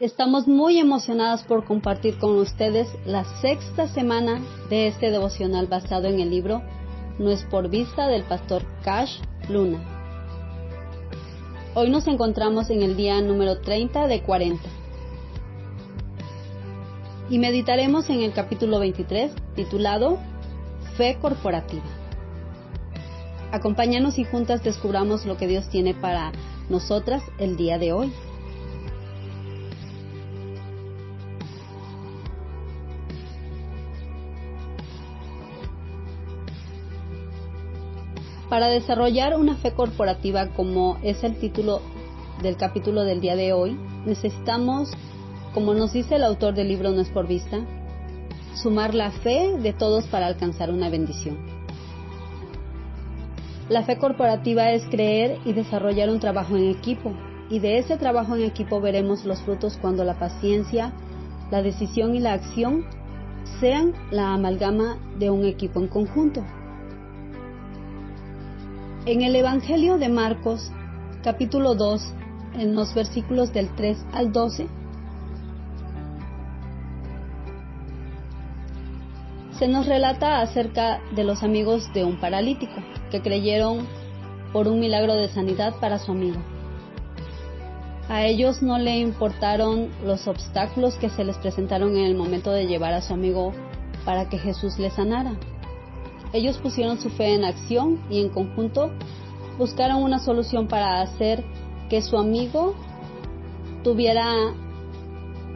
Estamos muy emocionadas por compartir con ustedes la sexta semana de este devocional basado en el libro No es por vista del pastor Cash Luna. Hoy nos encontramos en el día número 30 de 40 y meditaremos en el capítulo 23 titulado Fe Corporativa. Acompáñanos y juntas descubramos lo que Dios tiene para nosotras el día de hoy. Para desarrollar una fe corporativa como es el título del capítulo del día de hoy, necesitamos, como nos dice el autor del libro No es por vista, sumar la fe de todos para alcanzar una bendición. La fe corporativa es creer y desarrollar un trabajo en equipo, y de ese trabajo en equipo veremos los frutos cuando la paciencia, la decisión y la acción sean la amalgama de un equipo en conjunto. En el Evangelio de Marcos, capítulo 2, en los versículos del 3 al 12, se nos relata acerca de los amigos de un paralítico que creyeron por un milagro de sanidad para su amigo. A ellos no le importaron los obstáculos que se les presentaron en el momento de llevar a su amigo para que Jesús le sanara. Ellos pusieron su fe en acción y en conjunto buscaron una solución para hacer que su amigo tuviera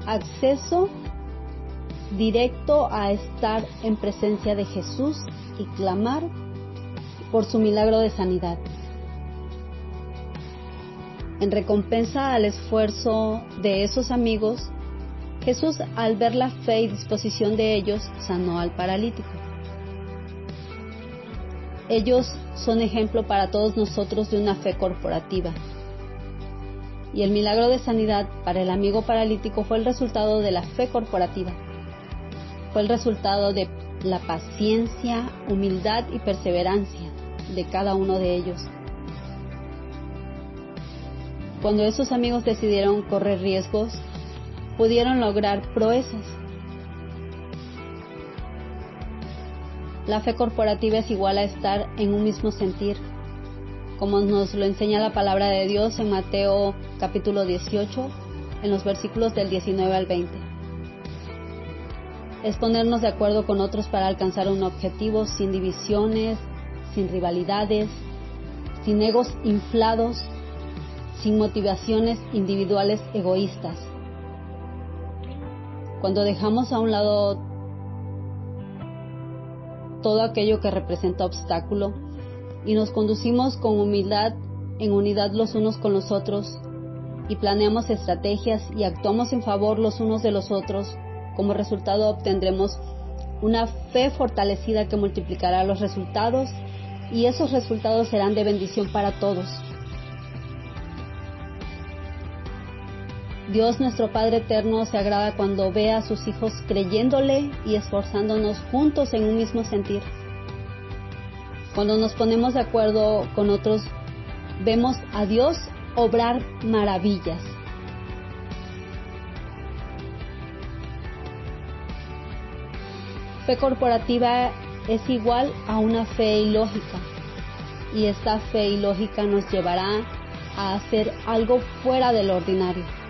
acceso directo a estar en presencia de Jesús y clamar por su milagro de sanidad. En recompensa al esfuerzo de esos amigos, Jesús, al ver la fe y disposición de ellos, sanó al paralítico. Ellos son ejemplo para todos nosotros de una fe corporativa. Y el milagro de sanidad para el amigo paralítico fue el resultado de la fe corporativa. Fue el resultado de la paciencia, humildad y perseverancia de cada uno de ellos. Cuando esos amigos decidieron correr riesgos, pudieron lograr proezas. La fe corporativa es igual a estar en un mismo sentir, como nos lo enseña la palabra de Dios en Mateo capítulo 18, en los versículos del 19 al 20. Es ponernos de acuerdo con otros para alcanzar un objetivo sin divisiones, sin rivalidades, sin egos inflados, sin motivaciones individuales egoístas. Cuando dejamos a un lado todo aquello que representa obstáculo y nos conducimos con humildad en unidad los unos con los otros y planeamos estrategias y actuamos en favor los unos de los otros, como resultado obtendremos una fe fortalecida que multiplicará los resultados y esos resultados serán de bendición para todos. Dios nuestro Padre Eterno se agrada cuando ve a sus hijos creyéndole y esforzándonos juntos en un mismo sentir. Cuando nos ponemos de acuerdo con otros, vemos a Dios obrar maravillas. Fe corporativa es igual a una fe ilógica y esta fe ilógica nos llevará a hacer algo fuera del ordinario.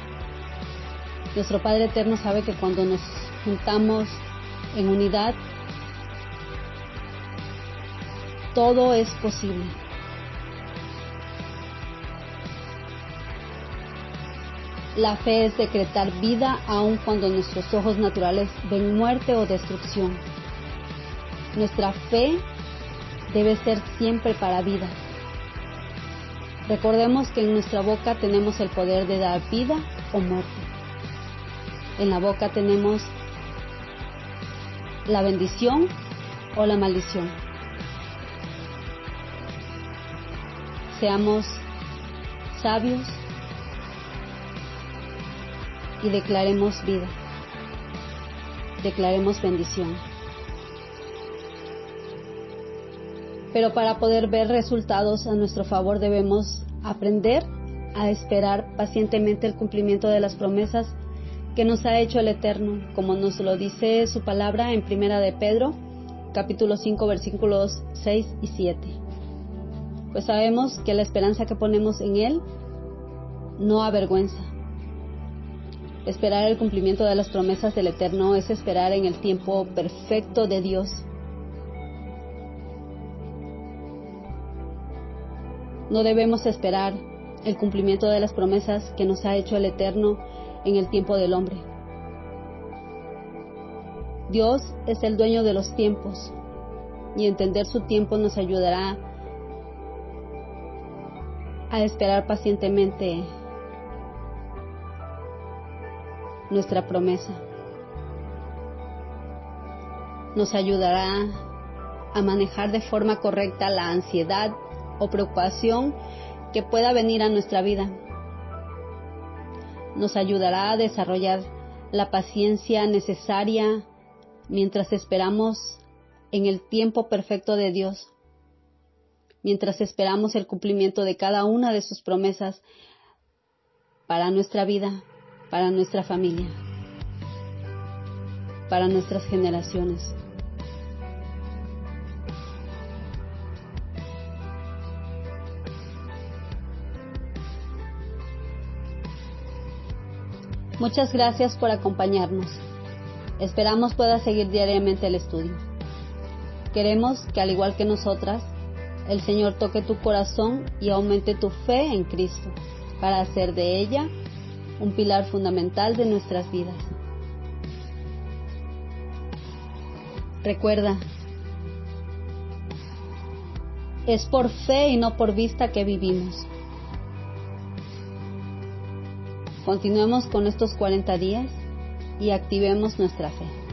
Nuestro Padre Eterno sabe que cuando nos juntamos en unidad, todo es posible. La fe es decretar vida aun cuando nuestros ojos naturales ven muerte o destrucción. Nuestra fe debe ser siempre para vida. Recordemos que en nuestra boca tenemos el poder de dar vida o muerte. En la boca tenemos la bendición o la maldición. Seamos sabios y declaremos vida. Declaremos bendición. Pero para poder ver resultados a nuestro favor debemos aprender a esperar pacientemente el cumplimiento de las promesas que nos ha hecho el Eterno, como nos lo dice su palabra en Primera de Pedro, capítulo 5, versículos 6 y 7. Pues sabemos que la esperanza que ponemos en Él no avergüenza. Esperar el cumplimiento de las promesas del Eterno es esperar en el tiempo perfecto de Dios. No debemos esperar el cumplimiento de las promesas que nos ha hecho el Eterno en el tiempo del hombre. Dios es el dueño de los tiempos y entender su tiempo nos ayudará a esperar pacientemente nuestra promesa. Nos ayudará a manejar de forma correcta la ansiedad o preocupación que pueda venir a nuestra vida. Nos ayudará a desarrollar la paciencia necesaria mientras esperamos en el tiempo perfecto de Dios, mientras esperamos el cumplimiento de cada una de sus promesas para nuestra vida, para nuestra familia, para nuestras generaciones. Muchas gracias por acompañarnos. Esperamos pueda seguir diariamente el estudio. Queremos que al igual que nosotras, el Señor toque tu corazón y aumente tu fe en Cristo para hacer de ella un pilar fundamental de nuestras vidas. Recuerda, es por fe y no por vista que vivimos. Continuemos con estos 40 días y activemos nuestra fe.